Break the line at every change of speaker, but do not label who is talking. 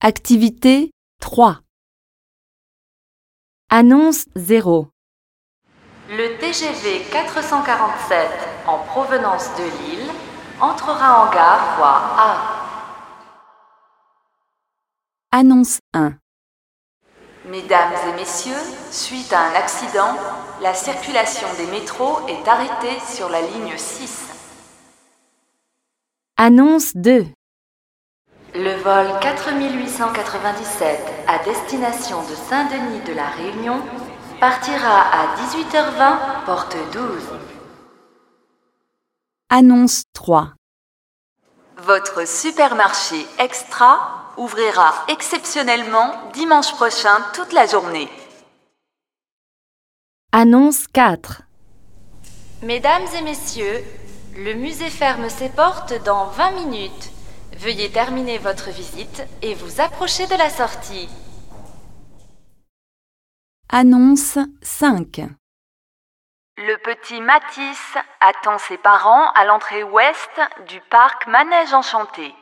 Activité 3 Annonce 0
Le TGV 447 en provenance de Lille entrera en gare voie A.
Annonce 1
Mesdames et messieurs, suite à un accident, la circulation des métros est arrêtée sur la ligne 6.
Annonce 2
Le vol 4897 à destination de Saint-Denis de la Réunion partira à 18h20, porte 12.
Annonce 3
Votre supermarché Extra ouvrira exceptionnellement dimanche prochain toute la journée.
Annonce 4
Mesdames et messieurs, le musée ferme ses portes dans 20 minutes. Veuillez terminer votre visite et vous approcher de la sortie.
Annonce 5
Le petit Matisse attend ses parents à l'entrée ouest du parc Manège Enchanté.